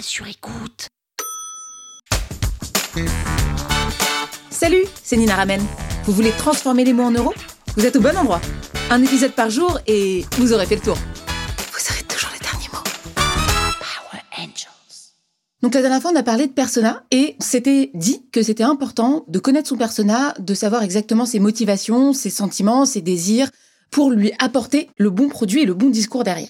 sur écoute. Salut, c'est Nina Ramen. Vous voulez transformer les mots en euros? Vous êtes au bon endroit. Un épisode par jour et vous aurez fait le tour. Vous aurez toujours les derniers mots. Power Angels. Donc la dernière fois, on a parlé de persona et c'était dit que c'était important de connaître son persona, de savoir exactement ses motivations, ses sentiments, ses désirs, pour lui apporter le bon produit et le bon discours derrière.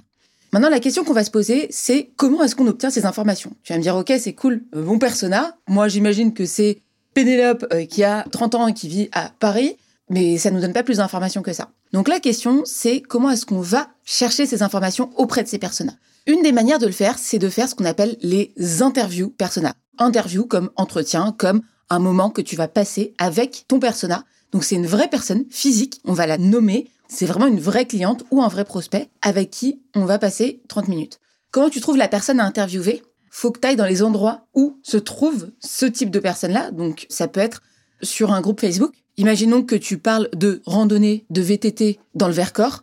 Maintenant, la question qu'on va se poser, c'est comment est-ce qu'on obtient ces informations? Tu vas me dire, ok, c'est cool, euh, bon persona. Moi, j'imagine que c'est Pénélope euh, qui a 30 ans et qui vit à Paris, mais ça nous donne pas plus d'informations que ça. Donc la question, c'est comment est-ce qu'on va chercher ces informations auprès de ces personas? Une des manières de le faire, c'est de faire ce qu'on appelle les interviews persona. Interview comme entretien, comme un moment que tu vas passer avec ton persona. Donc c'est une vraie personne physique, on va la nommer, c'est vraiment une vraie cliente ou un vrai prospect avec qui on va passer 30 minutes. Comment tu trouves la personne à interviewer? Faut que tu ailles dans les endroits où se trouve ce type de personne-là. Donc ça peut être sur un groupe Facebook. Imaginons que tu parles de randonnée, de VTT dans le Vercors.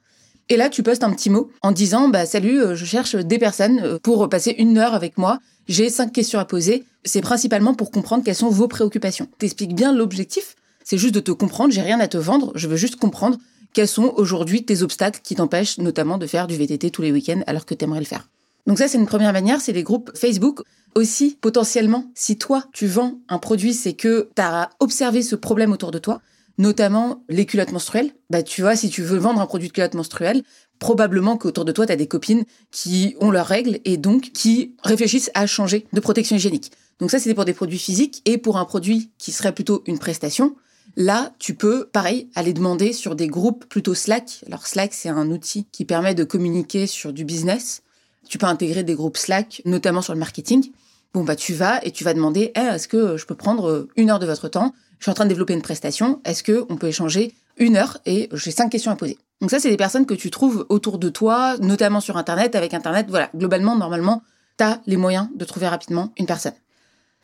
Et là, tu postes un petit mot en disant bah, Salut, euh, je cherche des personnes euh, pour passer une heure avec moi. J'ai cinq questions à poser. C'est principalement pour comprendre quelles sont vos préoccupations. T'expliques bien l'objectif. C'est juste de te comprendre. J'ai rien à te vendre. Je veux juste comprendre quels sont aujourd'hui tes obstacles qui t'empêchent notamment de faire du VTT tous les week-ends alors que tu aimerais le faire? Donc ça, c'est une première manière, c'est les groupes Facebook. Aussi, potentiellement, si toi, tu vends un produit, c'est que tu as observé ce problème autour de toi, notamment les culottes menstruelles. Bah, tu vois, si tu veux vendre un produit de culottes menstruelles, probablement qu'autour de toi, tu as des copines qui ont leurs règles et donc qui réfléchissent à changer de protection hygiénique. Donc ça, c'était pour des produits physiques et pour un produit qui serait plutôt une prestation. Là, tu peux, pareil, aller demander sur des groupes plutôt Slack. Alors Slack, c'est un outil qui permet de communiquer sur du business. Tu peux intégrer des groupes Slack, notamment sur le marketing. Bon, bah tu vas et tu vas demander, eh, est-ce que je peux prendre une heure de votre temps? Je suis en train de développer une prestation. Est-ce que on peut échanger une heure? Et j'ai cinq questions à poser. Donc ça, c'est des personnes que tu trouves autour de toi, notamment sur Internet. Avec Internet, voilà, globalement, normalement, tu as les moyens de trouver rapidement une personne.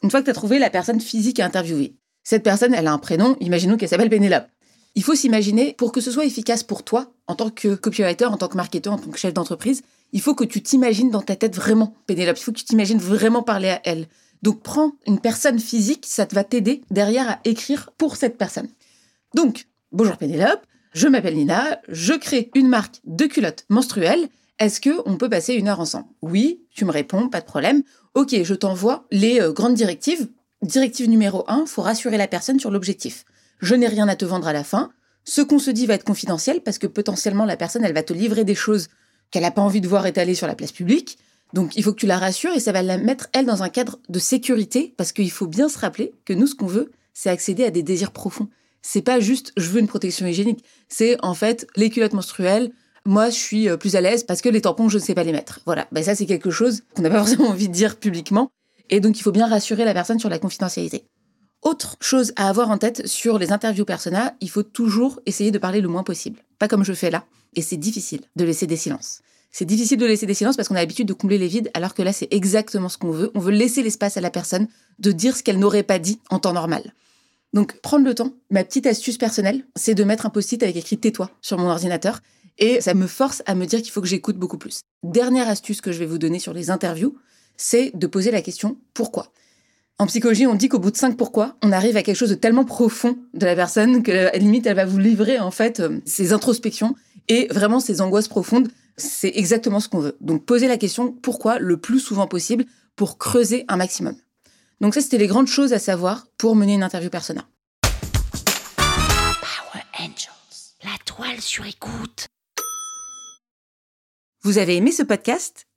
Une fois que tu as trouvé la personne physique à interviewer, cette personne, elle a un prénom, imaginons qu'elle s'appelle Pénélope. Il faut s'imaginer, pour que ce soit efficace pour toi, en tant que copywriter, en tant que marketeur, en tant que chef d'entreprise, il faut que tu t'imagines dans ta tête vraiment Pénélope. Il faut que tu t'imagines vraiment parler à elle. Donc prends une personne physique, ça va t'aider derrière à écrire pour cette personne. Donc, bonjour Pénélope, je m'appelle Nina, je crée une marque de culottes menstruelles. Est-ce que on peut passer une heure ensemble? Oui, tu me réponds, pas de problème. Ok, je t'envoie les euh, grandes directives Directive numéro 1, faut rassurer la personne sur l'objectif. Je n'ai rien à te vendre à la fin. Ce qu'on se dit va être confidentiel parce que potentiellement la personne, elle va te livrer des choses qu'elle n'a pas envie de voir étalées sur la place publique. Donc il faut que tu la rassures et ça va la mettre, elle, dans un cadre de sécurité parce qu'il faut bien se rappeler que nous, ce qu'on veut, c'est accéder à des désirs profonds. C'est pas juste je veux une protection hygiénique. C'est en fait les culottes menstruelles. Moi, je suis euh, plus à l'aise parce que les tampons, je ne sais pas les mettre. Voilà. Ben, ça, c'est quelque chose qu'on n'a pas forcément envie de dire publiquement. Et donc, il faut bien rassurer la personne sur la confidentialité. Autre chose à avoir en tête sur les interviews persona, il faut toujours essayer de parler le moins possible. Pas comme je fais là. Et c'est difficile de laisser des silences. C'est difficile de laisser des silences parce qu'on a l'habitude de combler les vides, alors que là, c'est exactement ce qu'on veut. On veut laisser l'espace à la personne de dire ce qu'elle n'aurait pas dit en temps normal. Donc, prendre le temps. Ma petite astuce personnelle, c'est de mettre un post-it avec écrit tais-toi sur mon ordinateur. Et ça me force à me dire qu'il faut que j'écoute beaucoup plus. Dernière astuce que je vais vous donner sur les interviews, c'est de poser la question pourquoi? En psychologie, on dit qu'au bout de cinq pourquoi, on arrive à quelque chose de tellement profond de la personne que, à la limite, elle va vous livrer, en fait, euh, ses introspections et vraiment ses angoisses profondes. C'est exactement ce qu'on veut. Donc, poser la question pourquoi le plus souvent possible pour creuser un maximum? Donc, ça, c'était les grandes choses à savoir pour mener une interview persona. Power Angels. La toile sur écoute. Vous avez aimé ce podcast?